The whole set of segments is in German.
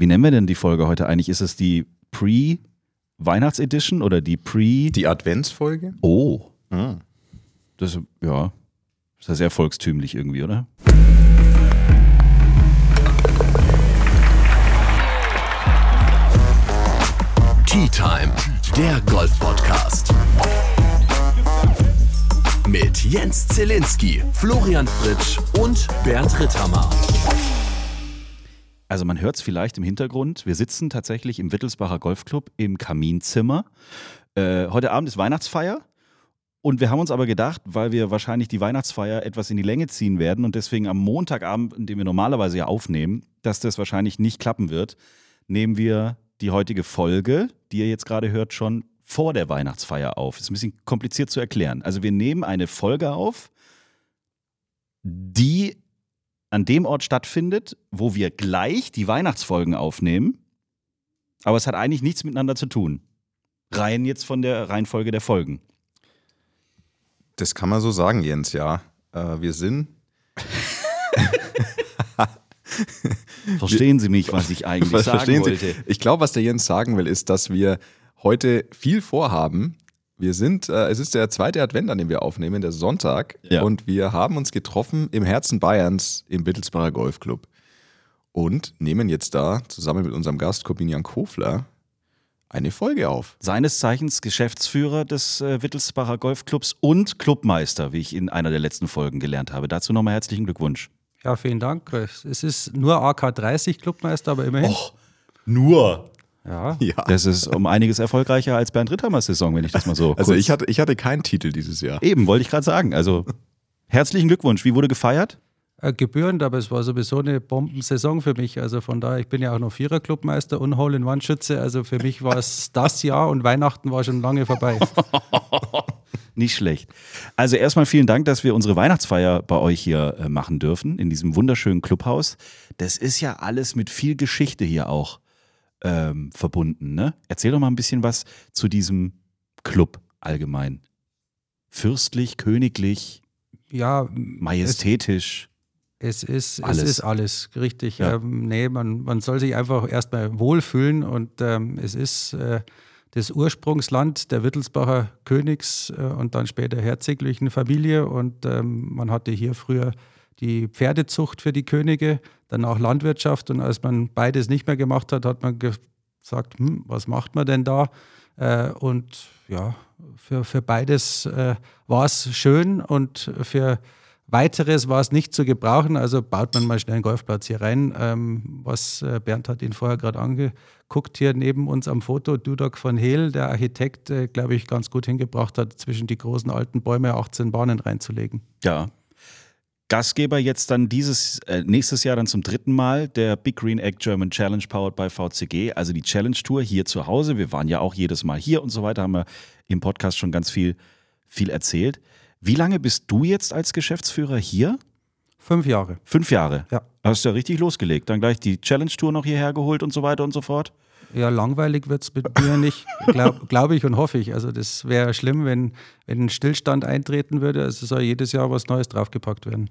Wie nennen wir denn die Folge heute eigentlich? Ist es die Pre-Weihnachts-Edition oder die Pre... Die Adventsfolge? Oh. Ah. Das, ja, ist ja sehr volkstümlich irgendwie, oder? Tea Time, der Golf-Podcast. Mit Jens Zielinski, Florian Fritsch und Bernd Ritthammer. Also man hört es vielleicht im Hintergrund. Wir sitzen tatsächlich im Wittelsbacher Golfclub im Kaminzimmer. Äh, heute Abend ist Weihnachtsfeier. Und wir haben uns aber gedacht, weil wir wahrscheinlich die Weihnachtsfeier etwas in die Länge ziehen werden und deswegen am Montagabend, in dem wir normalerweise ja aufnehmen, dass das wahrscheinlich nicht klappen wird, nehmen wir die heutige Folge, die ihr jetzt gerade hört, schon vor der Weihnachtsfeier auf. Ist ein bisschen kompliziert zu erklären. Also wir nehmen eine Folge auf, die an dem Ort stattfindet, wo wir gleich die Weihnachtsfolgen aufnehmen. Aber es hat eigentlich nichts miteinander zu tun. Rein jetzt von der Reihenfolge der Folgen. Das kann man so sagen, Jens, ja. Äh, wir sind. Verstehen Sie mich, was ich eigentlich sagen verstehen wollte? Sie? Ich glaube, was der Jens sagen will, ist, dass wir heute viel vorhaben. Wir sind, äh, es ist der zweite Advent, an dem wir aufnehmen, der Sonntag. Ja. Und wir haben uns getroffen im Herzen Bayerns im Wittelsbacher Golfclub. Und nehmen jetzt da zusammen mit unserem Gast Corbinian Kofler eine Folge auf. Seines Zeichens Geschäftsführer des äh, Wittelsbacher Golfclubs und Clubmeister, wie ich in einer der letzten Folgen gelernt habe. Dazu nochmal herzlichen Glückwunsch. Ja, vielen Dank. Es ist nur AK30 Clubmeister, aber immerhin. nur. Ja. Ja. Das ist um einiges erfolgreicher als Bernd Ritthamers Saison, wenn ich das mal so. Also kurz- ich hatte, ich hatte keinen Titel dieses Jahr. Eben, wollte ich gerade sagen. Also herzlichen Glückwunsch. Wie wurde gefeiert? Äh, gebührend, aber es war sowieso eine Bombensaison für mich. Also von daher, ich bin ja auch noch Vierer-Clubmeister und Hole-in-One-Schütze. Also für mich war es das Jahr und Weihnachten war schon lange vorbei. Nicht schlecht. Also erstmal vielen Dank, dass wir unsere Weihnachtsfeier bei euch hier äh, machen dürfen, in diesem wunderschönen Clubhaus. Das ist ja alles mit viel Geschichte hier auch ähm, verbunden. Ne? Erzähl doch mal ein bisschen was zu diesem Club allgemein. Fürstlich, königlich, Ja, majestätisch. Es ist Alles. es ist alles, richtig. Ja. Ähm, nee, man, man soll sich einfach erstmal wohlfühlen und ähm, es ist äh, das Ursprungsland der Wittelsbacher Königs äh, und dann später herzoglichen Familie und ähm, man hatte hier früher die Pferdezucht für die Könige, danach Landwirtschaft und als man beides nicht mehr gemacht hat, hat man gesagt, hm, was macht man denn da? Äh, und ja, für, für beides äh, war es schön und für Weiteres war es nicht zu gebrauchen, also baut man mal schnell einen Golfplatz hier rein. Ähm, was äh, Bernd hat ihn vorher gerade angeguckt, hier neben uns am Foto, Dudok von Hehl, der Architekt, äh, glaube ich, ganz gut hingebracht hat, zwischen die großen alten Bäume 18 Bahnen reinzulegen. Ja. Gastgeber jetzt dann dieses, äh, nächstes Jahr dann zum dritten Mal der Big Green Egg German Challenge powered by VCG, also die Challenge Tour hier zu Hause. Wir waren ja auch jedes Mal hier und so weiter, haben wir im Podcast schon ganz viel, viel erzählt. Wie lange bist du jetzt als Geschäftsführer hier? Fünf Jahre. Fünf Jahre. Ja. Hast du ja richtig losgelegt. Dann gleich die Challenge Tour noch hierher geholt und so weiter und so fort. Ja, langweilig wird es mit mir nicht, glaube glaub ich und hoffe ich. Also das wäre schlimm, wenn, wenn ein Stillstand eintreten würde. Also soll jedes Jahr was Neues draufgepackt werden.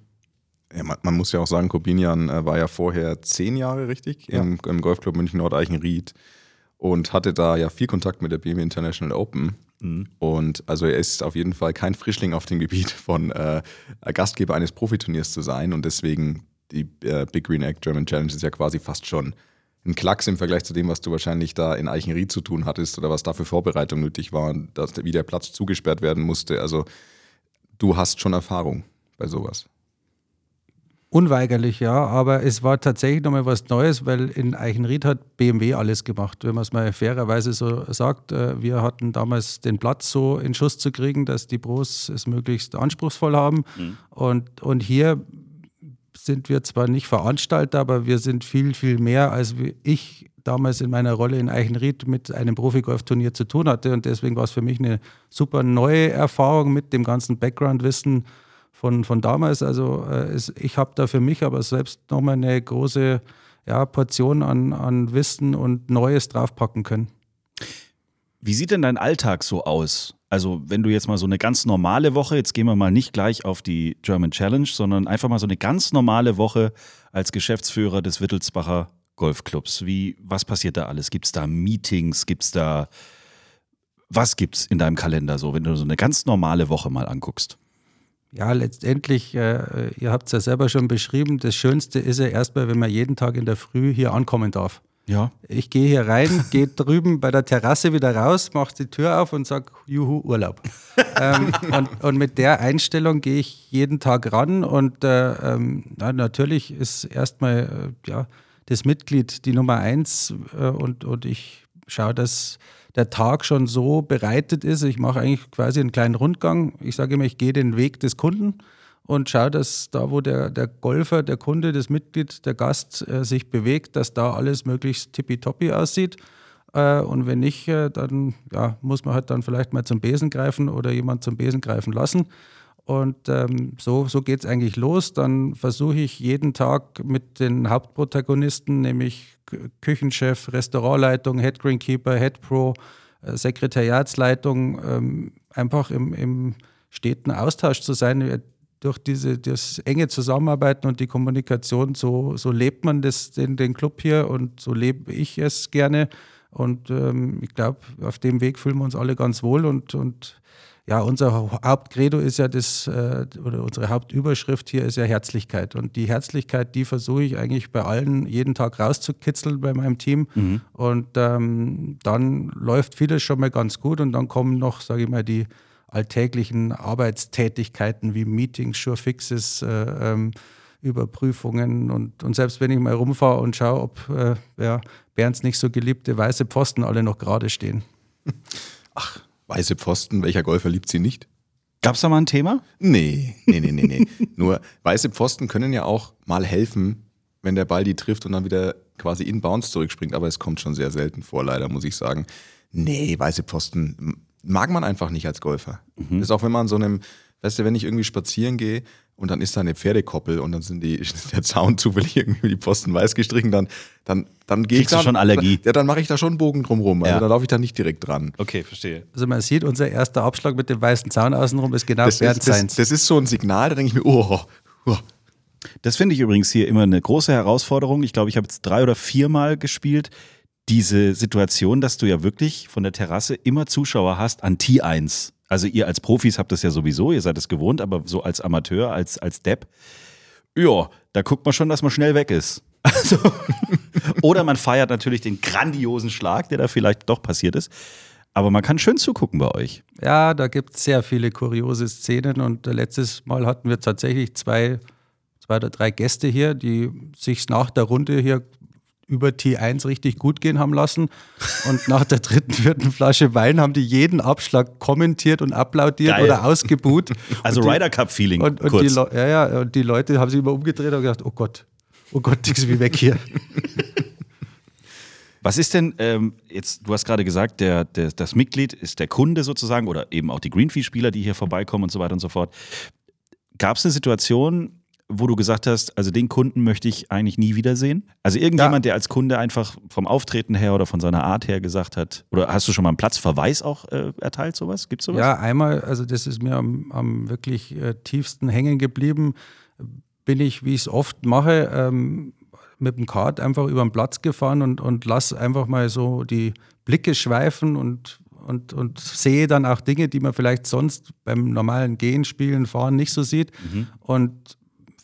Ja, man, man muss ja auch sagen, Corbinian äh, war ja vorher zehn Jahre, richtig, im, im Golfclub München Nordeichenried und hatte da ja viel Kontakt mit der BMW International Open. Und also er ist auf jeden Fall kein Frischling auf dem Gebiet von äh, Gastgeber eines Profiturniers zu sein und deswegen die äh, Big Green Egg German Challenge ist ja quasi fast schon ein Klacks im Vergleich zu dem, was du wahrscheinlich da in Eichenried zu tun hattest oder was da für Vorbereitung nötig war und dass, wie der Platz zugesperrt werden musste. Also du hast schon Erfahrung bei sowas. Unweigerlich, ja, aber es war tatsächlich nochmal was Neues, weil in Eichenried hat BMW alles gemacht, wenn man es mal fairerweise so sagt. Äh, Wir hatten damals den Platz so in Schuss zu kriegen, dass die Pros es möglichst anspruchsvoll haben. Und, und hier sind wir zwar nicht Veranstalter, aber wir sind viel, viel mehr, als ich damals in meiner Rolle in Eichenried mit einem Profigolfturnier zu tun hatte. Und deswegen war es für mich eine super neue Erfahrung mit dem ganzen Background-Wissen von, von damals. Also äh, es, ich habe da für mich aber selbst nochmal eine große ja, Portion an, an Wissen und Neues draufpacken können. Wie sieht denn dein Alltag so aus? Also, wenn du jetzt mal so eine ganz normale Woche, jetzt gehen wir mal nicht gleich auf die German Challenge, sondern einfach mal so eine ganz normale Woche als Geschäftsführer des Wittelsbacher Golfclubs? Wie, was passiert da alles? Gibt es da Meetings? Gibt es da, was gibt's in deinem Kalender so, wenn du so eine ganz normale Woche mal anguckst? Ja, letztendlich, äh, ihr habt es ja selber schon beschrieben, das Schönste ist ja erstmal, wenn man jeden Tag in der Früh hier ankommen darf. Ja. Ich gehe hier rein, gehe drüben bei der Terrasse wieder raus, mache die Tür auf und sage, juhu, Urlaub. ähm, und, und, mit der Einstellung gehe ich jeden Tag ran und äh, ähm, na, natürlich ist erstmal äh, ja, das Mitglied die Nummer eins äh, und, und ich schaue, dass der Tag schon so bereitet ist. Ich mache eigentlich quasi einen kleinen Rundgang. Ich sage immer, ich gehe den Weg des Kunden und schaue, dass da, wo der, der Golfer, der Kunde, das Mitglied, der Gast äh, sich bewegt, dass da alles möglichst tippitoppi aussieht. Äh, und wenn nicht, äh, dann ja, muss man halt dann vielleicht mal zum Besen greifen oder jemand zum Besen greifen lassen. Und ähm, so, so geht es eigentlich los. Dann versuche ich jeden Tag mit den Hauptprotagonisten, nämlich Küchenchef, Restaurantleitung, Head Greenkeeper, Head Pro, äh, Sekretariatsleitung, ähm, einfach im, im steten Austausch zu sein durch diese, das enge Zusammenarbeiten und die Kommunikation, so, so lebt man das, den, den Club hier und so lebe ich es gerne. Und ähm, ich glaube, auf dem Weg fühlen wir uns alle ganz wohl. Und, und ja, unser Hauptcredo ist ja das, äh, oder unsere Hauptüberschrift hier ist ja Herzlichkeit. Und die Herzlichkeit, die versuche ich eigentlich bei allen jeden Tag rauszukitzeln bei meinem Team. Mhm. Und ähm, dann läuft vieles schon mal ganz gut. Und dann kommen noch, sage ich mal, die alltäglichen Arbeitstätigkeiten wie Meetings, Surefixes, äh, ähm, Überprüfungen und, und selbst wenn ich mal rumfahre und schaue, ob äh, ja, Bernds nicht so geliebte weiße Pfosten alle noch gerade stehen. Ach, weiße Pfosten, welcher Golfer liebt sie nicht? Gab es da mal ein Thema? Nee, nee, nee, nee, nee. Nur weiße Pfosten können ja auch mal helfen, wenn der Ball die trifft und dann wieder quasi in Bounce zurückspringt, aber es kommt schon sehr selten vor, leider, muss ich sagen. Nee, weiße Pfosten mag man einfach nicht als Golfer. Mhm. Das ist auch wenn man so einem, weißt du, wenn ich irgendwie spazieren gehe und dann ist da eine Pferdekoppel und dann sind die, der Zaun zufällig irgendwie die Posten weiß gestrichen, dann, dann, dann gehe ich da, schon Allergie. Ja, dann mache ich da schon einen Bogen drumrum. Also ja. da laufe ich da nicht direkt dran. Okay, verstehe. Also man sieht, unser erster Abschlag mit dem weißen Zaun außenrum ist genau das ist, das, das ist so ein Signal, da denke ich mir, oh, oh. Das finde ich übrigens hier immer eine große Herausforderung. Ich glaube, ich habe jetzt drei oder viermal gespielt diese Situation, dass du ja wirklich von der Terrasse immer Zuschauer hast an T1. Also ihr als Profis habt das ja sowieso, ihr seid es gewohnt, aber so als Amateur, als, als Depp, ja, da guckt man schon, dass man schnell weg ist. Also, oder man feiert natürlich den grandiosen Schlag, der da vielleicht doch passiert ist. Aber man kann schön zugucken bei euch. Ja, da gibt es sehr viele kuriose Szenen und letztes Mal hatten wir tatsächlich zwei, zwei oder drei Gäste hier, die sich nach der Runde hier über T1 richtig gut gehen haben lassen. Und nach der dritten, vierten Flasche Wein haben die jeden Abschlag kommentiert und applaudiert Geil. oder ausgebuht. Also die, Ryder Cup-Feeling. Und, und, die, ja, ja, und die Leute haben sich immer umgedreht und gedacht, oh Gott, oh Gott, nix wie weg hier. Was ist denn, ähm, jetzt, du hast gerade gesagt, der, der, das Mitglied ist der Kunde sozusagen oder eben auch die Greenfee-Spieler, die hier vorbeikommen und so weiter und so fort. Gab es eine Situation, wo du gesagt hast, also den Kunden möchte ich eigentlich nie wiedersehen? Also irgendjemand, ja. der als Kunde einfach vom Auftreten her oder von seiner Art her gesagt hat, oder hast du schon mal einen Platzverweis auch äh, erteilt, sowas? Gibt es sowas? Ja, einmal, also das ist mir am, am wirklich äh, tiefsten hängen geblieben, bin ich, wie ich es oft mache, ähm, mit dem Kart einfach über den Platz gefahren und, und lass einfach mal so die Blicke schweifen und und, und sehe dann auch Dinge, die man vielleicht sonst beim normalen Gehen, Spielen, Fahren nicht so sieht. Mhm. Und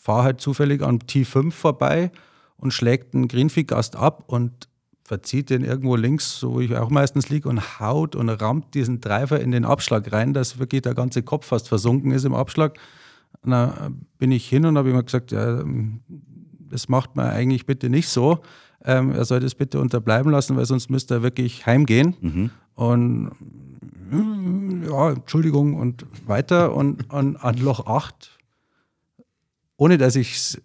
fahre halt zufällig am T5 vorbei und schlägt einen Greenfee-Gast ab und verzieht den irgendwo links, so wo ich auch meistens liege, und haut und rammt diesen Driver in den Abschlag rein, dass wirklich der ganze Kopf fast versunken ist im Abschlag. Da bin ich hin und habe ihm gesagt, ja, das macht man eigentlich bitte nicht so. Ähm, er soll das bitte unterbleiben lassen, weil sonst müsste er wirklich heimgehen. Mhm. Und ja, Entschuldigung und weiter. Und an, an Loch 8 ohne dass ich es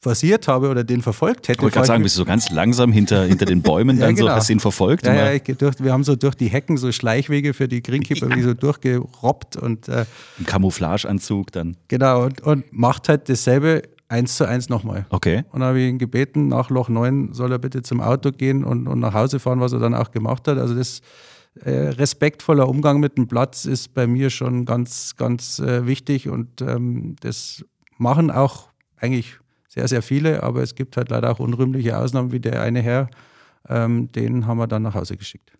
forciert habe oder den verfolgt hätte. Ich wollte gerade sagen, bist du so ganz langsam hinter, hinter den Bäumen dann ja, genau. so, hast ihn verfolgt? Ja, ja durch, wir haben so durch die Hecken so Schleichwege für die Greenkeeper ja. wie so durchgerobbt und äh, Ein Camouflageanzug dann. Genau, und, und macht halt dasselbe eins zu eins nochmal. Okay. Und dann habe ich ihn gebeten, nach Loch 9 soll er bitte zum Auto gehen und, und nach Hause fahren, was er dann auch gemacht hat. Also das äh, respektvoller Umgang mit dem Platz ist bei mir schon ganz, ganz äh, wichtig und ähm, das machen auch eigentlich sehr, sehr viele, aber es gibt halt leider auch unrühmliche Ausnahmen, wie der eine Herr, ähm, den haben wir dann nach Hause geschickt.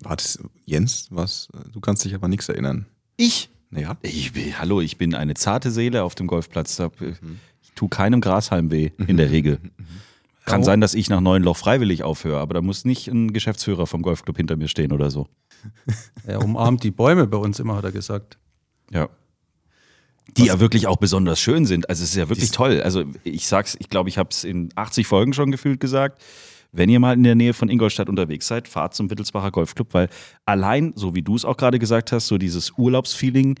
War das Jens? Was? Du kannst dich aber nichts erinnern. Ich? Ja. Ich bin, hallo, ich bin eine zarte Seele auf dem Golfplatz. Ich tue keinem Grashalm weh, in der Regel. Kann sein, dass ich nach neun Loch freiwillig aufhöre, aber da muss nicht ein Geschäftsführer vom Golfclub hinter mir stehen oder so. Er umarmt die Bäume bei uns immer, hat er gesagt. Ja. Die ja wirklich auch besonders schön sind. Also es ist ja wirklich toll. Also ich sag's, ich glaube, ich habe es in 80 Folgen schon gefühlt gesagt. Wenn ihr mal in der Nähe von Ingolstadt unterwegs seid, fahrt zum Wittelsbacher Golfclub, weil allein, so wie du es auch gerade gesagt hast, so dieses Urlaubsfeeling,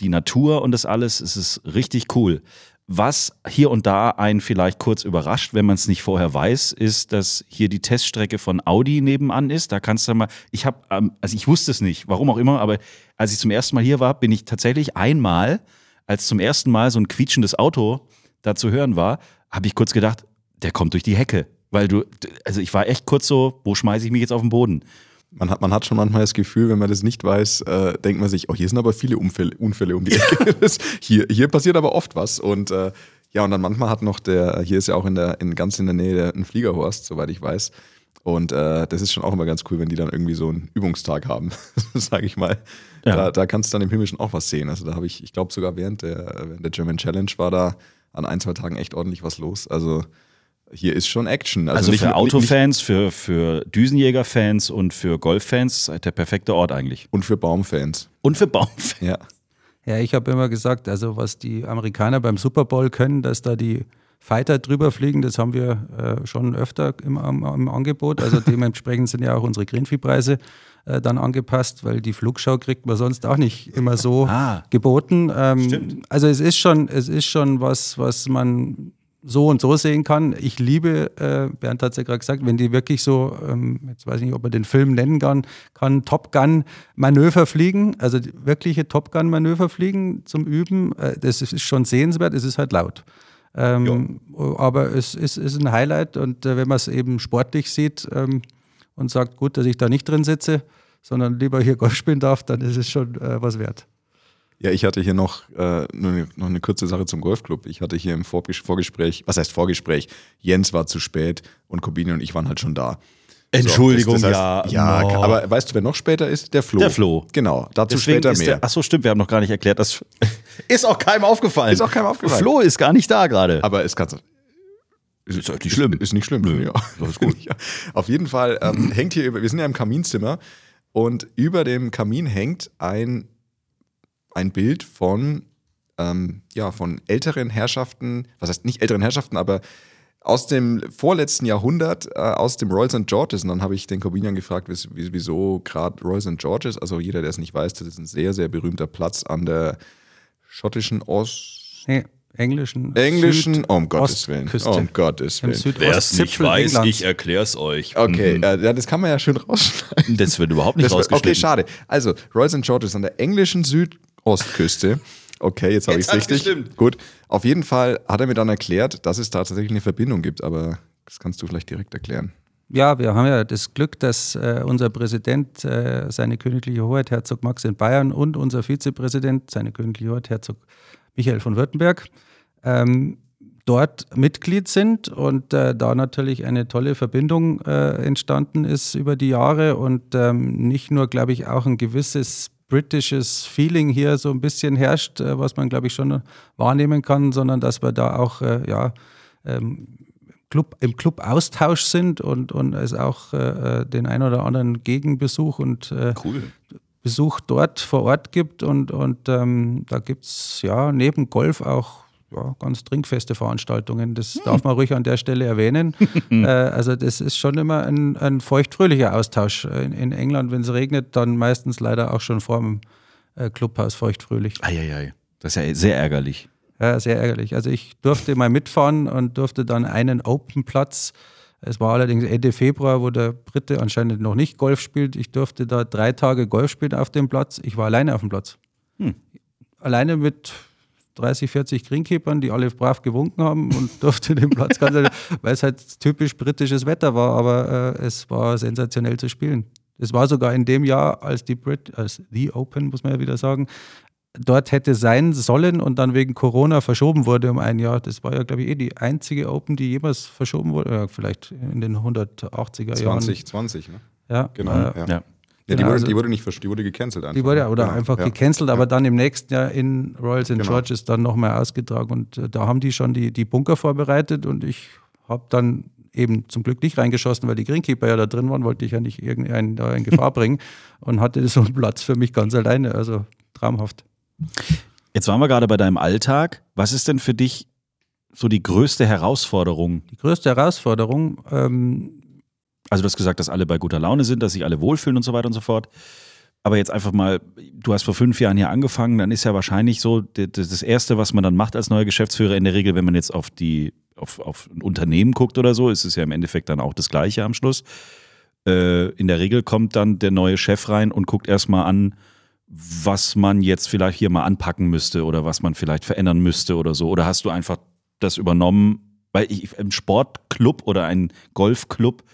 die Natur und das alles, es ist richtig cool. Was hier und da einen vielleicht kurz überrascht, wenn man es nicht vorher weiß, ist, dass hier die Teststrecke von Audi nebenan ist. Da kannst du mal, ich habe, ähm, also ich wusste es nicht, warum auch immer, aber als ich zum ersten Mal hier war, bin ich tatsächlich einmal, als zum ersten Mal so ein quietschendes Auto da zu hören war, habe ich kurz gedacht, der kommt durch die Hecke. Weil du, also ich war echt kurz so, wo schmeiße ich mich jetzt auf den Boden? Man hat, man hat schon manchmal das Gefühl, wenn man das nicht weiß, äh, denkt man sich, oh, hier sind aber viele Unfälle, Unfälle um die Ecke. Hier, hier passiert aber oft was. Und äh, ja, und dann manchmal hat noch der, hier ist ja auch in der, in, ganz in der Nähe der, ein Fliegerhorst, soweit ich weiß. Und äh, das ist schon auch immer ganz cool, wenn die dann irgendwie so einen Übungstag haben, sage ich mal. Ja. Da, da kannst du dann im Himmel schon auch was sehen. Also da habe ich, ich glaube sogar während der, während der German Challenge war da an ein, zwei Tagen echt ordentlich was los. Also hier ist schon Action. Also, nicht für Autofans, für, für Düsenjägerfans und für Golffans der perfekte Ort eigentlich. Und für Baumfans. Und für Baumfans. Ja. Ja, ich habe immer gesagt, also was die Amerikaner beim Super Bowl können, dass da die Fighter drüber fliegen, das haben wir äh, schon öfter im, am- im Angebot. Also dementsprechend sind ja auch unsere Greenfee-Preise äh, dann angepasst, weil die Flugschau kriegt man sonst auch nicht immer so Ah. geboten. Ähm, Stimmt. Also es ist schon, es ist schon was, was man so und so sehen kann. Ich liebe, äh, Bernd hat es ja gerade gesagt, wenn die wirklich so, ähm, jetzt weiß ich nicht, ob man den Film nennen kann, kann Top Gun Manöver fliegen, also wirkliche Top Gun Manöver fliegen zum Üben, äh, das ist schon sehenswert, es ist halt laut. Ähm, aber es ist, ist ein Highlight und äh, wenn man es eben sportlich sieht ähm, und sagt, gut, dass ich da nicht drin sitze, sondern lieber hier Golf spielen darf, dann ist es schon äh, was wert. Ja, ich hatte hier noch, äh, eine, noch eine kurze Sache zum Golfclub. Ich hatte hier im Vorges- Vorgespräch, was heißt Vorgespräch? Jens war zu spät und Kobini und ich waren halt schon da. Entschuldigung, das, das ja. heißt, Ja, Oh. aber weißt du, wer noch später ist? Der Flo. Der Flo. Genau, dazu Deswegen später ist mehr. der, ach so, stimmt, wir haben noch gar nicht erklärt, dass ist auch keinem aufgefallen. Ist auch keinem aufgefallen. Flo ist gar nicht da gerade. aber es kann ist halt nicht schlimm. Ist nicht schlimm. Ja. ist gut. Ja. Auf jeden Fall ähm, hängt hier über, wir sind ja im Kaminzimmer und über dem Kamin hängt ein, ein Bild von, ähm, ja, von älteren Herrschaften, was heißt nicht älteren Herrschaften, aber aus dem vorletzten Jahrhundert, äh, aus dem Royal St. George's. Und dann habe ich den Corbinian gefragt, wieso, gerade Royal St. George's. Also jeder, der es nicht weiß, das ist ein sehr, sehr berühmter Platz an der schottischen Ost... Nee, englischen. Englischen, Süd- oh, um Gottes Willen. Ostküste. Oh, um Gottes Willen. Südostzipfel Englands. erklär's euch. Okay, äh, ja, das kann man ja schön rausschneiden. Das wird überhaupt nicht Das rausgeschnitten. okay, schade. Also, Royal St. George ist an der englischen Südostküste. Okay, jetzt habe ich es richtig. gestimmt. Gut. Auf jeden Fall hat er mir dann erklärt, dass es da tatsächlich eine Verbindung gibt, aber das kannst du vielleicht direkt erklären. Ja, wir haben ja das Glück, dass äh, unser Präsident, äh, seine königliche Hoheit Herzog Max in Bayern und unser Vizepräsident, seine königliche Hoheit Herzog Michael von Württemberg, ähm, dort Mitglied sind und äh, da natürlich eine tolle Verbindung äh, entstanden ist über die Jahre und ähm, nicht nur, glaube ich, auch ein gewisses britisches Feeling hier so ein bisschen herrscht, äh, was man, glaube ich, schon wahrnehmen kann, sondern dass wir da auch, äh, ja, ähm, Club, im Club Austausch sind und, und es auch äh, den ein oder anderen Gegenbesuch und Cool. Besuch dort vor Ort gibt. Und, und ähm, da gibt es ja neben Golf auch ja, ganz trinkfeste Veranstaltungen. Das darf man ruhig an der Stelle erwähnen. äh, also das ist schon immer ein, ein feuchtfröhlicher Austausch. In, in England, wenn es regnet, dann meistens leider auch schon vor dem äh, Clubhaus feuchtfröhlich. Eieiei. Das ist ja sehr ärgerlich. Ja, sehr ärgerlich. Also ich durfte mal mitfahren und durfte dann einen Open-Platz. Es war allerdings Ende Februar, wo der Brite anscheinend noch nicht Golf spielt. Ich durfte da drei Tage Golf spielen auf dem Platz. Ich war alleine auf dem Platz. Alleine mit 30, 40 Greenkeepern, die alle brav gewunken haben und durfte den Platz ganz, weil es halt typisch britisches Wetter war, aber äh, es war sensationell zu spielen. Es war sogar in dem Jahr, als die Brit, als The Open, muss man ja wieder sagen, dort hätte sein sollen und dann wegen Corona verschoben wurde um ein Jahr. Das war ja, glaube ich, eh die einzige Open, die jemals verschoben wurde. Ja, vielleicht in den 180er Jahren. 2020, ne? Ja, Genau. äh, ja. Ja. Ja, die, wurde, also- die wurde nicht die wurde gecancelt einfach. Die wurde ja- oder Genau, einfach ja. gecancelt, aber dann im nächsten Jahr in Royal St. Genau. George's dann nochmal ausgetragen. Und äh, da haben die schon die, die Bunker vorbereitet und ich habe dann eben zum Glück nicht reingeschossen, weil die Greenkeeper ja da drin waren, wollte ich ja nicht irgendeinen da in Gefahr bringen und hatte so einen Platz für mich ganz alleine. Also traumhaft. Jetzt waren wir gerade bei deinem Alltag. Was ist denn für dich so die größte Herausforderung? Die größte Herausforderung, ähm, Also du hast gesagt, dass alle bei guter Laune sind, dass sich alle wohlfühlen und so weiter und so fort. Aber jetzt einfach mal, du hast vor fünf Jahren hier angefangen, dann ist ja wahrscheinlich so das Erste, was man dann macht als neuer Geschäftsführer in der Regel, wenn man jetzt auf die auf, auf ein Unternehmen guckt oder so, ist es ja im Endeffekt dann auch das Gleiche am Schluss. Äh, in der Regel kommt dann der neue Chef rein und guckt erstmal an, was man jetzt vielleicht hier mal anpacken müsste oder was man vielleicht verändern müsste oder so. Oder hast du einfach das übernommen? Weil ich, im Sportclub oder ein Golfclub,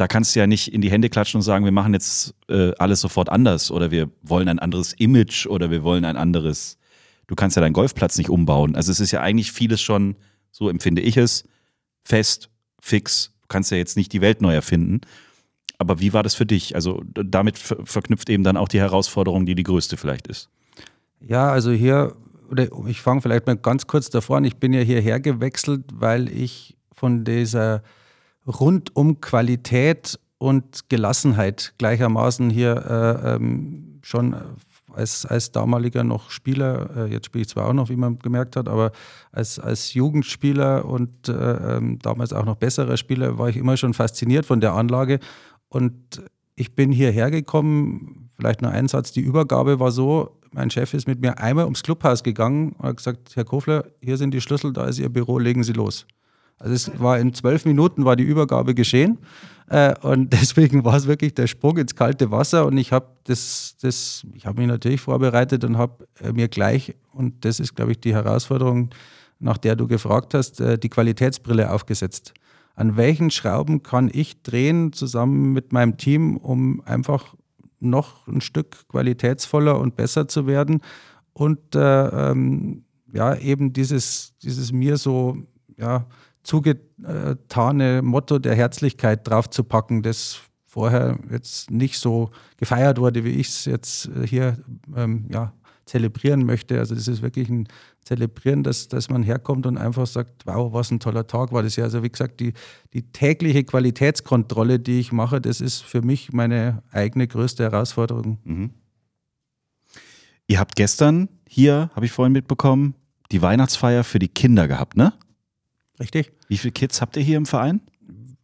da kannst du ja nicht in die Hände klatschen und sagen, wir machen jetzt äh, alles sofort anders oder wir wollen ein anderes Image oder wir wollen ein anderes. Du kannst ja deinen Golfplatz nicht umbauen. Also es ist ja eigentlich vieles schon, so empfinde ich es, fest, fix. Du kannst ja jetzt nicht die Welt neu erfinden. Aber wie war das für dich? Also damit ver verknüpft eben dann auch die Herausforderung, die die größte vielleicht ist. Ja, also hier, oder ich fange vielleicht mal ganz kurz davor an. Ich bin ja hierher gewechselt, weil ich von dieser rundum Qualität und Gelassenheit gleichermaßen hier äh, ähm, schon als, als damaliger noch Spieler, äh, jetzt spiele ich zwar auch noch, wie man gemerkt hat, aber als, als Jugendspieler und äh, ähm, damals auch noch besserer Spieler war ich immer schon fasziniert von der Anlage. Und ich bin hierher gekommen, vielleicht nur ein Satz, die Übergabe war so, mein Chef ist mit mir einmal ums Clubhaus gegangen und hat gesagt, Herr Kofler, hier sind die Schlüssel, da ist Ihr Büro, legen Sie los. Also es war in zwölf Minuten war die Übergabe geschehen äh, und deswegen war es wirklich der Sprung ins kalte Wasser und ich habe das, das, ich habe mich natürlich vorbereitet und habe äh, mir gleich und das ist, glaube ich, die Herausforderung, nach der du gefragt hast, äh, die Qualitätsbrille aufgesetzt. An welchen Schrauben kann ich drehen zusammen mit meinem Team, um einfach noch ein Stück qualitätsvoller und besser zu werden und äh, ähm, ja eben dieses, dieses mir so ja, zugetane Motto der Herzlichkeit draufzupacken, das vorher jetzt nicht so gefeiert wurde, wie ich es jetzt hier ähm, ja, zelebrieren möchte. Also das ist wirklich ein Zelebrieren, dass, dass man herkommt und einfach sagt, wow, was ein toller Tag war das ja. Also wie gesagt, die, die tägliche Qualitätskontrolle, die ich mache, das ist für mich meine eigene größte Herausforderung. Ihr habt gestern hier, habe ich vorhin mitbekommen, die Weihnachtsfeier für die Kinder gehabt, ne? Richtig? Wie viele Kids habt ihr hier im Verein?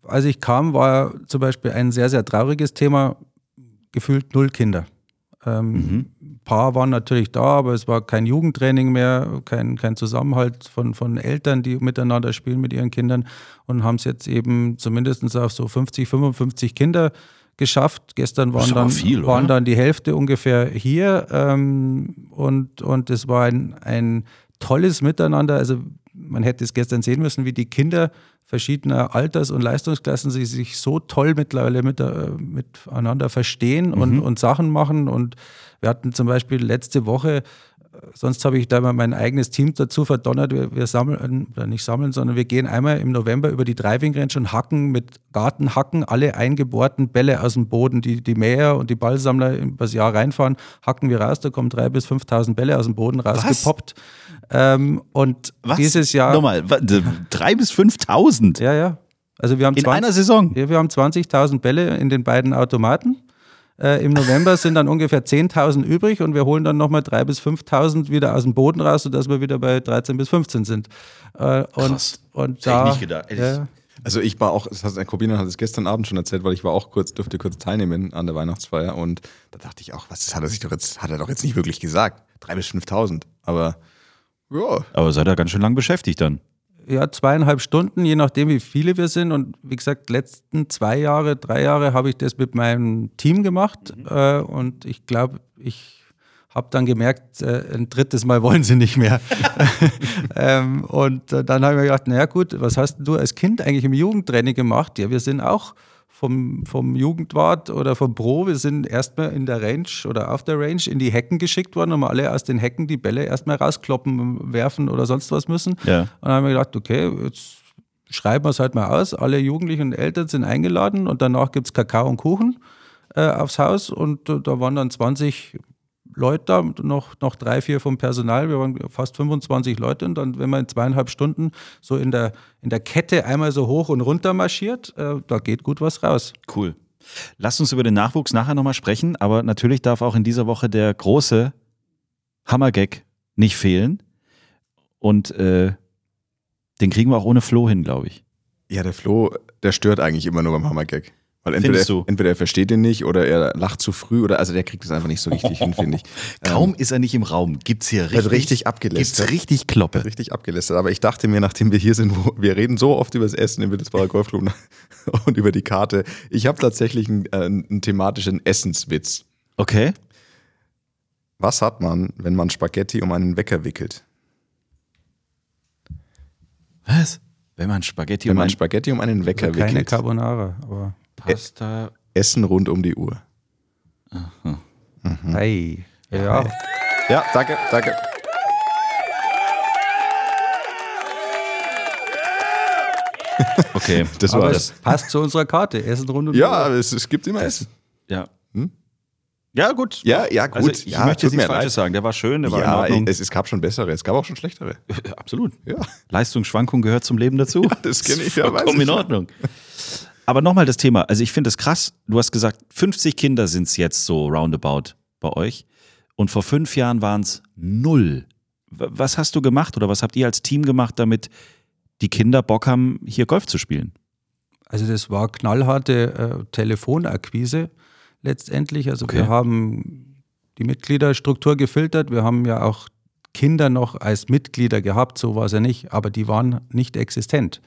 Als ich kam, war zum Beispiel ein sehr, sehr trauriges Thema, gefühlt null Kinder. Ähm, Ein paar waren natürlich da, aber es war kein Jugendtraining mehr, kein, kein Zusammenhalt von, von Eltern, die miteinander spielen mit ihren Kindern und haben es jetzt eben zumindest auf so 50, 55 Kinder geschafft. Gestern waren, dann, viel, waren dann die Hälfte ungefähr hier ähm, und, und es war ein, ein tolles Miteinander. Also man hätte es gestern sehen müssen, wie die Kinder verschiedener Alters- und Leistungsklassen sie sich so toll mittlerweile mit, äh, miteinander verstehen und, und Sachen machen. Und wir hatten zum Beispiel letzte Woche, sonst habe ich da mal mein eigenes Team dazu verdonnert, wir, wir sammeln, oder nicht sammeln, sondern wir gehen einmal im November über die Driving Range und hacken mit Gartenhacken alle eingebohrten Bälle aus dem Boden. Die, die Mäher und die Ballsammler übers Jahr reinfahren, hacken wir raus, da kommen 3.000 bis 5.000 Bälle aus dem Boden rausgepoppt. Ähm, und dieses Jahr. Nochmal, drei bis 5.000 Ja, ja. Also wir haben in 20 einer Saison. ja, wir haben 20.000 Bälle in den beiden Automaten. Äh, Im November sind dann ungefähr 10.000 übrig und wir holen dann nochmal 3.000 bis 5.000 wieder aus dem Boden raus, sodass wir wieder bei 13 bis 15 sind. Äh, und, Krass. Und Das hätte da, ich nicht gedacht. Ja, Also ich war auch, das hat, Corbina hat es gestern Abend schon erzählt, weil ich war auch kurz, durfte kurz teilnehmen an der Weihnachtsfeier und da dachte ich auch, was das hat er sich doch jetzt, hat er doch jetzt nicht wirklich gesagt. Drei bis 5.000. Aber ja, Aber seid ihr ganz schön lang beschäftigt dann. Ja, zweieinhalb Stunden, je nachdem, wie viele wir sind. Und wie gesagt, letzten zwei Jahre, drei Jahre habe ich das mit meinem Team gemacht. Äh, und ich glaube, ich habe dann gemerkt, äh, ein drittes Mal wollen sie nicht mehr. ähm, und äh, dann habe ich mir gedacht, naja gut, was hast du als Kind eigentlich im Jugendtraining gemacht? Ja, wir sind auch vom, vom Jugendwart oder vom Pro. Wir sind erstmal in der Range oder auf der Range in die Hecken geschickt worden, um alle aus den Hecken die Bälle erstmal rauskloppen, werfen oder sonst was müssen. Ja. Und dann haben wir gedacht, okay, jetzt schreiben wir es halt mal aus. Alle Jugendlichen und Eltern sind eingeladen und danach gibt es Kakao und Kuchen äh, aufs Haus und äh, da waren dann 20 Leute da, noch, noch drei, vier vom Personal. Wir waren fast 25 Leute und dann, wenn man in zweieinhalb Stunden so in der, in der Kette einmal so hoch und runter marschiert, äh, da geht gut was raus. Cool. Lasst uns über den Nachwuchs nachher nochmal sprechen, aber natürlich darf auch in dieser Woche der große Hammergag nicht fehlen. Und äh, den kriegen wir auch ohne Flo hin, glaube ich. Ja, der Flo, der stört eigentlich immer nur beim Hammergag. Weil entweder er, entweder er versteht den nicht oder er lacht zu früh oder also der kriegt es einfach nicht so richtig hin, finde ich. Kaum ist er nicht im Raum. Gibt's hier richtig, Also richtig abgelästert. Gibt's richtig Kloppe. Richtig abgelästert. Aber ich dachte mir, nachdem wir hier sind, wo wir reden so oft über das Essen im Wittelsbacher Golfclub und über die Karte. Ich habe tatsächlich einen, äh, einen thematischen Essenswitz. Okay. Was hat man, wenn man Spaghetti um einen Wecker wickelt? Was? Wenn man Spaghetti Wenn um man ein Spaghetti um einen Wecker Also keine wickelt. Carbonara, aber Pasta. Essen rund um die Uhr. hey. Ja, Ja, danke, danke. Okay. Das aber war es das. passt zu unserer Karte. Essen rund um die Ja, Uhr. es, es gibt immer Essen. Ja. Ja, gut. Ja, ja, gut. Also ich ja, möchte jetzt nichts Falsches leid. sagen. Der war schön, der war in Ja, Ordnung. es, es gab schon bessere, es gab auch schon schlechtere. Absolut. Ja. Leistungsschwankung gehört zum Leben dazu. das kenn ich, ja, vollkommen in ja. Ordnung. Aber nochmal das Thema. Also ich finde es krass. Du hast gesagt, 50 Kinder sind es jetzt so roundabout bei euch. Und vor fünf Jahren waren es null. Was hast du gemacht oder was habt ihr als Team gemacht, damit die Kinder Bock haben, hier Golf zu spielen? Also das war knallharte äh, Telefonakquise letztendlich. Also Okay. wir haben die Mitgliederstruktur gefiltert. Wir haben ja auch Kinder noch als Mitglieder gehabt, so war es ja nicht, aber die waren nicht existent.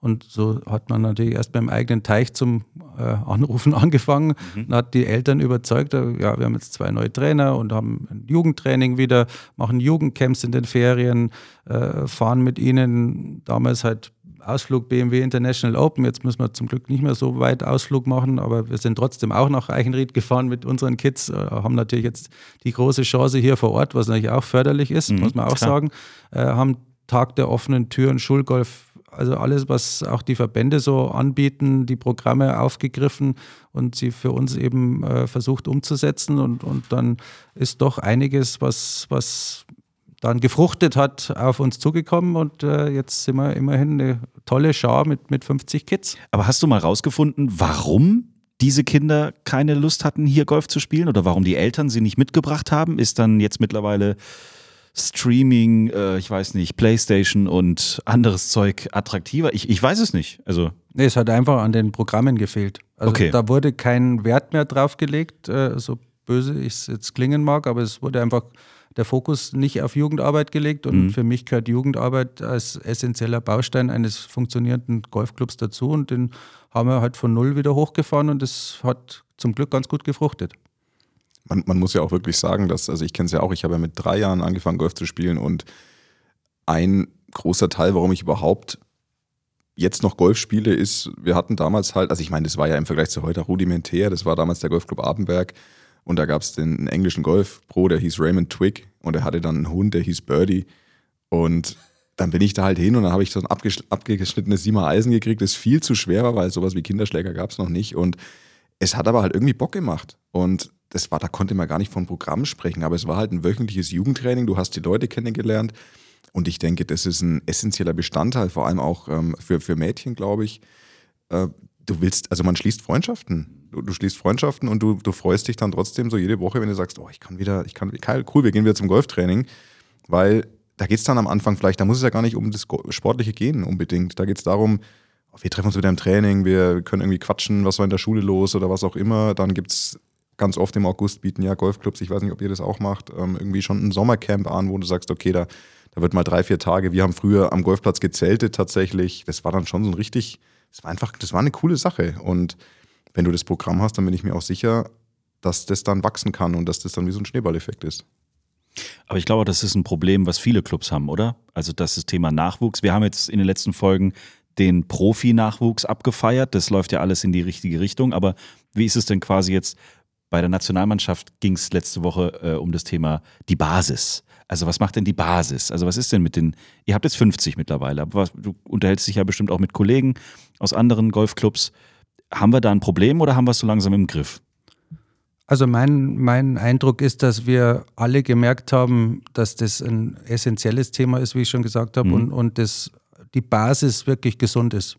Und so hat man natürlich erst beim eigenen Teich zum äh, Anrufen angefangen und hat die Eltern überzeugt, äh, ja, wir haben jetzt zwei neue Trainer und haben ein Jugendtraining wieder, machen Jugendcamps in den Ferien, äh, fahren mit ihnen damals halt Ausflug BMW International Open. Jetzt müssen wir zum Glück nicht mehr so weit Ausflug machen, aber wir sind trotzdem auch nach Eichenried gefahren mit unseren Kids, äh, haben natürlich jetzt die große Chance hier vor Ort, was natürlich auch förderlich ist, muss man auch klar. sagen, äh, haben Tag der offenen Türen, Schulgolf, also alles, was auch die Verbände so anbieten, die Programme aufgegriffen und sie für uns eben äh, versucht umzusetzen und, und dann ist doch einiges, was, was dann gefruchtet hat, auf uns zugekommen und äh, jetzt sind wir immerhin eine tolle Schar mit, mit 50 Kids. Aber hast du mal rausgefunden, warum diese Kinder keine Lust hatten, hier Golf zu spielen oder warum die Eltern sie nicht mitgebracht haben? Ist dann jetzt mittlerweile Streaming, äh, ich weiß nicht, Playstation und anderes Zeug attraktiver? Ich, ich weiß es nicht. Also, Nee, es hat einfach an den Programmen gefehlt. Also Okay. da wurde kein Wert mehr drauf gelegt, äh, so böse ich es jetzt klingen mag, aber es wurde einfach der Fokus nicht auf Jugendarbeit gelegt und Mhm. für mich gehört Jugendarbeit als essentieller Baustein eines funktionierenden Golfclubs dazu und den haben wir halt von null wieder hochgefahren und das hat zum Glück ganz gut gefruchtet. Man, man muss ja auch wirklich sagen, dass, also ich kenne es ja auch, ich habe ja mit drei Jahren angefangen, Golf zu spielen und ein großer Teil, warum ich überhaupt jetzt noch Golf spiele, ist, wir hatten damals halt, also ich meine, das war ja im Vergleich zu heute rudimentär, das war damals der Golfclub Abenberg und da gab es den englischen Golfpro, der hieß Raymond Twig und er hatte dann einen Hund, der hieß Birdie und dann bin ich da halt hin und dann habe ich so ein abgesch- abgeschnittenes Siemer Eisen gekriegt, das viel zu schwer war, weil sowas wie Kinderschläger gab es noch nicht und es hat aber halt irgendwie Bock gemacht. Und das war, da konnte man gar nicht von Programm sprechen, aber es war halt ein wöchentliches Jugendtraining. Du hast die Leute kennengelernt. Und ich denke, das ist ein essentieller Bestandteil, vor allem auch ähm, für, für Mädchen, glaube ich. Äh, du willst, also man schließt Freundschaften. Du, du schließt Freundschaften und du, du freust dich dann trotzdem so jede Woche, wenn du sagst, oh, ich kann wieder, ich kann, cool, wir gehen wieder zum Golftraining. Weil da geht es dann am Anfang vielleicht, da muss es ja gar nicht um das Sportliche gehen unbedingt. Da geht es darum, oh, wir treffen uns wieder im Training, wir können irgendwie quatschen, was war in der Schule los oder was auch immer. Dann gibt es ganz oft im August bieten ja Golfclubs, ich weiß nicht, ob ihr das auch macht, ähm, irgendwie schon ein Sommercamp an, wo du sagst, okay, da, da wird mal drei, vier Tage. Wir haben früher am Golfplatz gezeltet tatsächlich. Das war dann schon so ein richtig, das war einfach, das war eine coole Sache. Und wenn du das Programm hast, dann bin ich mir auch sicher, dass das dann wachsen kann und dass das dann wie so ein Schneeballeffekt ist. aber ich glaube, das ist ein Problem, was viele Clubs haben, oder? Also das ist Thema Nachwuchs. Wir haben jetzt in den letzten Folgen den Profi-Nachwuchs abgefeiert. Das läuft ja alles in die richtige Richtung. Aber wie ist es denn quasi jetzt bei der Nationalmannschaft ging es letzte Woche äh, um das Thema die Basis. Also was macht denn die Basis? Also was ist denn mit den, ihr habt jetzt 50 mittlerweile, aber was, du unterhältst dich ja bestimmt auch mit Kollegen aus anderen Golfclubs. Haben wir da ein Problem oder haben wir es so langsam im Griff? Also mein, mein Eindruck ist, dass wir alle gemerkt haben, dass das ein essentielles Thema ist, wie ich schon gesagt habe, mhm. und, und das, die Basis wirklich gesund ist.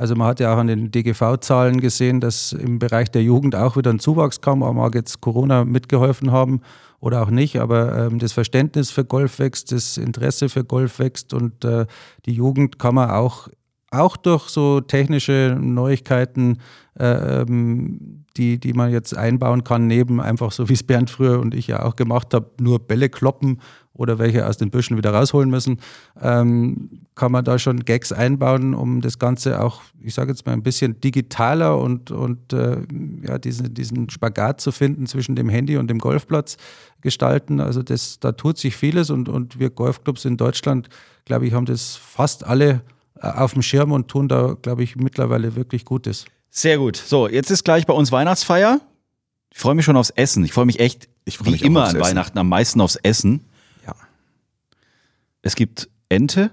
Also man hat ja auch an den DGV-Zahlen gesehen, dass im Bereich der Jugend auch wieder ein Zuwachs kam, aber mag jetzt Corona mitgeholfen haben oder auch nicht, aber ähm, das Verständnis für Golf wächst, das Interesse für Golf wächst und äh, die Jugend kann man auch, auch durch so technische Neuigkeiten äh, ähm, die, die man jetzt einbauen kann, neben einfach so wie es Bernd früher und ich ja auch gemacht habe, nur Bälle kloppen oder welche aus den Büschen wieder rausholen müssen, ähm, kann man da schon Gags einbauen, um das Ganze auch, ich sage jetzt mal, ein bisschen digitaler und, und äh, ja, diesen, diesen Spagat zu finden zwischen dem Handy und dem Golfplatz gestalten. Also das, da tut sich vieles und, und wir Golfclubs in Deutschland, glaube ich, haben das fast alle auf dem Schirm und tun da, glaube ich, mittlerweile wirklich Gutes. Sehr gut. So, jetzt ist gleich bei uns Weihnachtsfeier. Ich freue mich schon aufs Essen. Ich freue mich echt, ich freu mich wie immer an Essen. Weihnachten, am meisten aufs Essen. Ja. Es gibt Ente,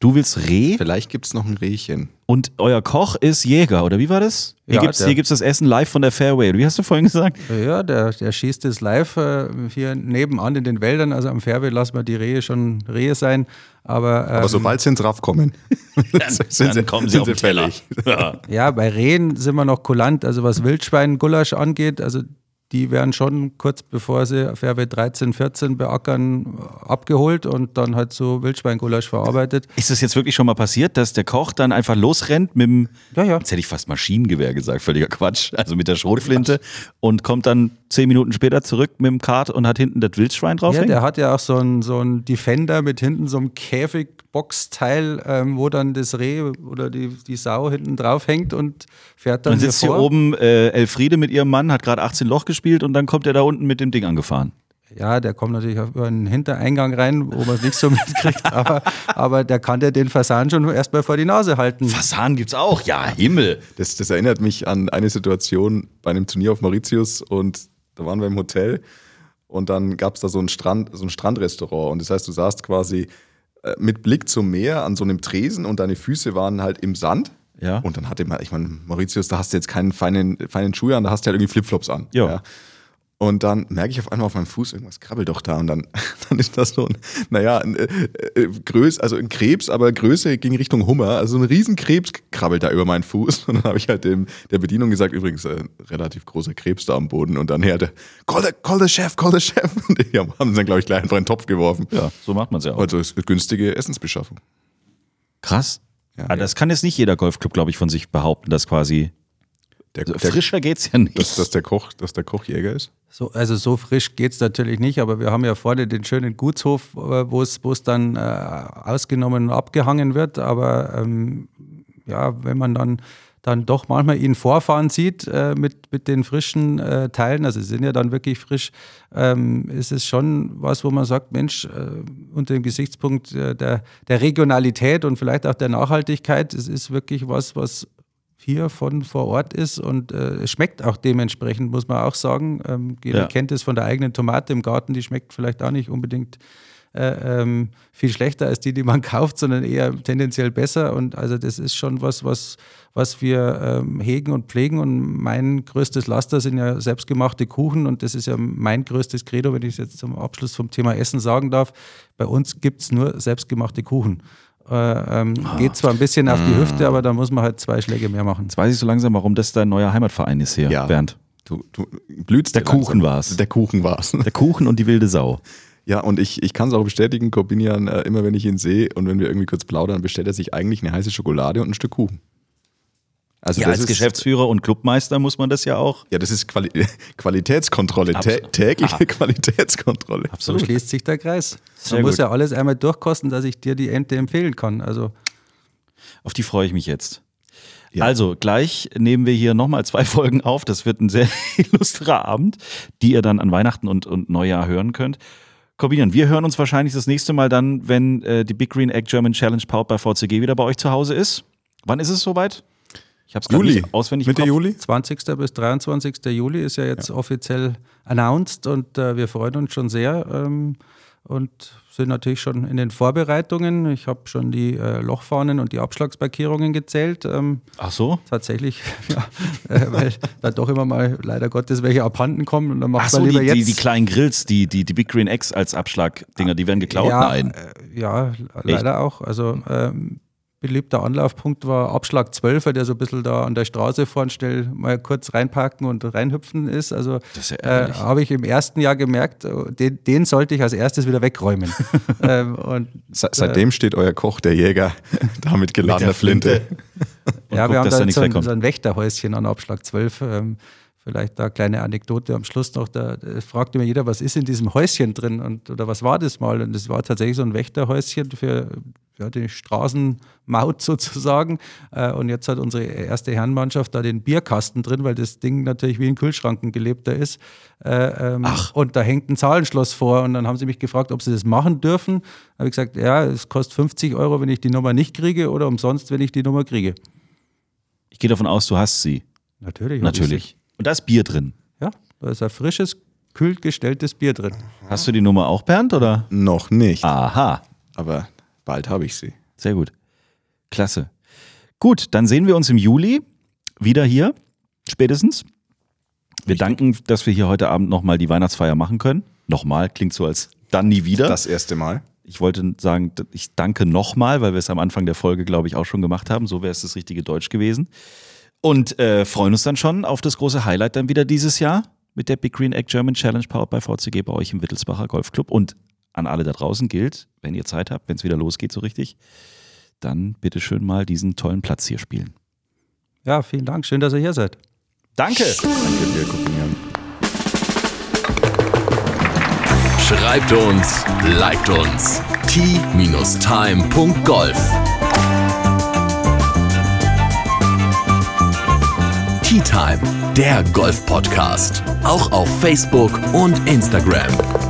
Du willst Reh? Vielleicht gibt es noch ein Rehchen. Und euer Koch ist Jäger, oder wie war das? Hier ja, gibt es das Essen live von der Fairway. Wie hast du vorhin gesagt? Ja, der, der schießt es live äh, hier nebenan in den Wäldern. Also am Fairway lassen wir die Rehe schon Rehe sein. Aber, ähm, aber sobald sie ins Raff kommen, dann, sind dann kommen sie auf den Teller. Ja. ja, bei Rehen sind wir noch kulant. Also was Wildschwein-Gulasch angeht, also die werden schon kurz bevor sie Fairway 13, 14 beackern, abgeholt und dann halt so Wildschweingulasch verarbeitet. Ist das jetzt wirklich schon mal passiert, dass der Koch dann einfach losrennt mit dem, ja, ja. jetzt hätte ich fast Maschinengewehr gesagt, völliger Quatsch, also mit der Schrotflinte und kommt dann zehn Minuten später zurück mit dem Kart und hat hinten das Wildschwein drauf? Ja, der hat ja auch so einen so Defender mit hinten so einem Käfig Boxteil, ähm, wo dann das Reh oder die, die Sau hinten drauf hängt und fährt dann. Dann sitzt hier, hier oben äh, Elfriede mit ihrem Mann, hat gerade 18 Loch gespielt und dann kommt er da unten mit dem Ding angefahren. Ja, der kommt natürlich über einen Hintereingang rein, wo man es nicht so mitkriegt, aber, aber der kann ja den Fasan schon erstmal vor die Nase halten. Fasan gibt's auch, ja, Himmel. Das, das erinnert mich an eine Situation bei einem Turnier auf Mauritius und da waren wir im Hotel und dann gab es da so ein, Strand, so ein Strandrestaurant und das heißt, du saßt quasi mit Blick zum Meer an so einem Tresen und deine Füße waren halt im Sand. Ja. Und dann hatte man, ich meine, Mauritius, da hast du jetzt keinen feinen, feinen Schuh an, da hast du halt irgendwie Flipflops an. Jo. Ja. Und dann merke ich auf einmal auf meinem Fuß, irgendwas krabbelt doch da. Und dann, dann ist das so ein, naja, ein, äh, äh, Größ, also ein Krebs, aber Größe ging Richtung Hummer. Also ein Riesenkrebs krabbelt da über meinen Fuß. Und dann habe ich halt dem, der Bedienung gesagt, übrigens, äh, relativ großer Krebs da am Boden. Und dann her, der, call the, call the chef, call the chef. Und die haben dann, glaube ich, gleich einfach in den Topf geworfen. Ja, so macht man es ja auch. Also es ist günstige Essensbeschaffung. Krass. Ja, aber das kann jetzt nicht jeder Golfclub, glaube ich, von sich behaupten, dass quasi der, also der, frischer geht's ja nicht. Dass, dass, der Koch, dass der Koch Jäger ist? So, also so frisch geht es natürlich nicht, aber wir haben ja vorne den schönen Gutshof, äh, wo es dann äh, ausgenommen und abgehangen wird. Aber ähm, ja, wenn man dann, dann doch manchmal ihn vorfahren sieht äh, mit, mit den frischen äh, Teilen, also sie sind ja dann wirklich frisch, ähm, ist es schon was, wo man sagt, Mensch, äh, unter dem Gesichtspunkt äh, der, der Regionalität und vielleicht auch der Nachhaltigkeit, es ist wirklich was, was hier von vor Ort ist und äh, es schmeckt auch dementsprechend, muss man auch sagen. Ähm, jeder ja. kennt es von der eigenen Tomate im Garten, die schmeckt vielleicht auch nicht unbedingt äh, ähm, viel schlechter als die, die man kauft, sondern eher tendenziell besser. Und also das ist schon was, was, was wir ähm, hegen und pflegen. Und mein größtes Laster sind ja selbstgemachte Kuchen. Und das ist ja mein größtes Credo, wenn ich es jetzt zum Abschluss vom Thema Essen sagen darf. Bei uns gibt es nur selbstgemachte Kuchen. Äh, ähm, oh. Geht zwar ein bisschen auf die Hüfte, aber da muss man halt zwei Schläge mehr machen. Jetzt weiß ich so langsam, warum das dein neuer Heimatverein ist hier, ja. Bernd. Du, du blühst Der Kuchen war es. Der Kuchen war es. Der Kuchen und die wilde Sau. Ja, und ich, ich kann es auch bestätigen, Corbinian, äh, immer wenn ich ihn sehe und wenn wir irgendwie kurz plaudern, bestellt er sich eigentlich eine heiße Schokolade und ein Stück Kuchen. Also ja, als ist, Geschäftsführer und Clubmeister muss man das ja auch. Ja, das ist Quali Qualitätskontrolle, Absolut. tägliche ah. Qualitätskontrolle. Absolut. So schließt sich der Kreis. Sehr man gut. muss ja alles einmal durchkosten, dass ich dir die Ente empfehlen kann. Also auf die freue ich mich jetzt. Ja. Also, gleich nehmen wir hier nochmal zwei Folgen auf. Das wird ein sehr illustrer Abend, die ihr dann an Weihnachten und, und Neujahr hören könnt. Corbinian, wir hören uns wahrscheinlich das nächste Mal dann, wenn äh, die Big Green Egg German Challenge Powered bei VCG wieder bei euch zu Hause ist. Wann ist es soweit? Ich habe es Juli. auswendig Mitte Kopf. Juli? 20. bis 23. Juli ist ja jetzt offiziell announced und äh, wir freuen uns schon sehr ähm, und sind natürlich schon in den Vorbereitungen. Ich habe schon die äh, Lochfahnen und die Abschlagsmarkierungen gezählt. Ähm, Ach so? tatsächlich, ja, äh, weil da doch immer mal leider Gottes welche abhanden kommen und dann macht Ach so, man die, lieber die, jetzt. die kleinen Grills, die, die, die Big Green Eggs als Abschlagdinger, die werden geklaut? ja, Nein. Äh, ja, leider auch. Also ähm, beliebter Anlaufpunkt war Abschlag 12, der so ein bisschen da an der Straße vorn schnell mal kurz reinparken und reinhüpfen ist. Also ja äh, habe ich im ersten Jahr gemerkt, oh, den, den sollte ich als erstes wieder wegräumen. ähm, und Se seitdem steht euer Koch, der Jäger, da mit geladener Flinte. Und ja, guckt, wir haben da so ein, so ein Wächterhäuschen an Abschlag 12. Ähm, vielleicht da eine kleine Anekdote am Schluss noch. Da, da fragte mir jeder, was ist in diesem Häuschen drin und oder was war das mal? Und es war tatsächlich so ein Wächterhäuschen für ja, die Straßenmaut sozusagen. Äh, und jetzt hat unsere erste Herrenmannschaft da den Bierkasten drin, weil das Ding natürlich wie ein Kühlschranken gelebter ist. Äh, ähm, Und da hängt ein Zahlenschloss vor. Und dann haben sie mich gefragt, ob sie das machen dürfen. Da habe ich gesagt, ja, es kostet 50 Euro, wenn ich die Nummer nicht kriege oder umsonst, wenn ich die Nummer kriege. Ich gehe davon aus, du hast sie. Natürlich. Natürlich. Und da ist Bier drin. Ja, da ist ein frisches, kühl gestelltes Bier drin. Hast du die Nummer auch, Bernd, oder? Noch nicht, Aha, aber bald habe ich sie. sehr gut. Klasse. Gut, dann sehen wir uns im Juli wieder hier, spätestens. Wir danken, dass wir hier heute Abend nochmal die Weihnachtsfeier machen können. Nochmal, klingt so als dann nie wieder. Das erste Mal. Ich wollte sagen, ich danke nochmal, weil wir es am Anfang der Folge, glaube ich, auch schon gemacht haben. So wäre es das richtige Deutsch gewesen. Und äh, freuen uns dann schon auf das große Highlight dann wieder dieses Jahr mit der Big Green Egg German Challenge powered by VCG bei euch im Wittelsbacher Golfclub. Und an alle da draußen gilt, wenn ihr Zeit habt, wenn es wieder losgeht so richtig, dann bitte schön mal diesen tollen Platz hier spielen. Ja, vielen Dank. Schön, dass ihr hier seid. Danke! Danke dir, Kopinian. Schreibt uns, liked uns. t-time.golf Tea Time, der Golf-Podcast. Auch auf Facebook und Instagram.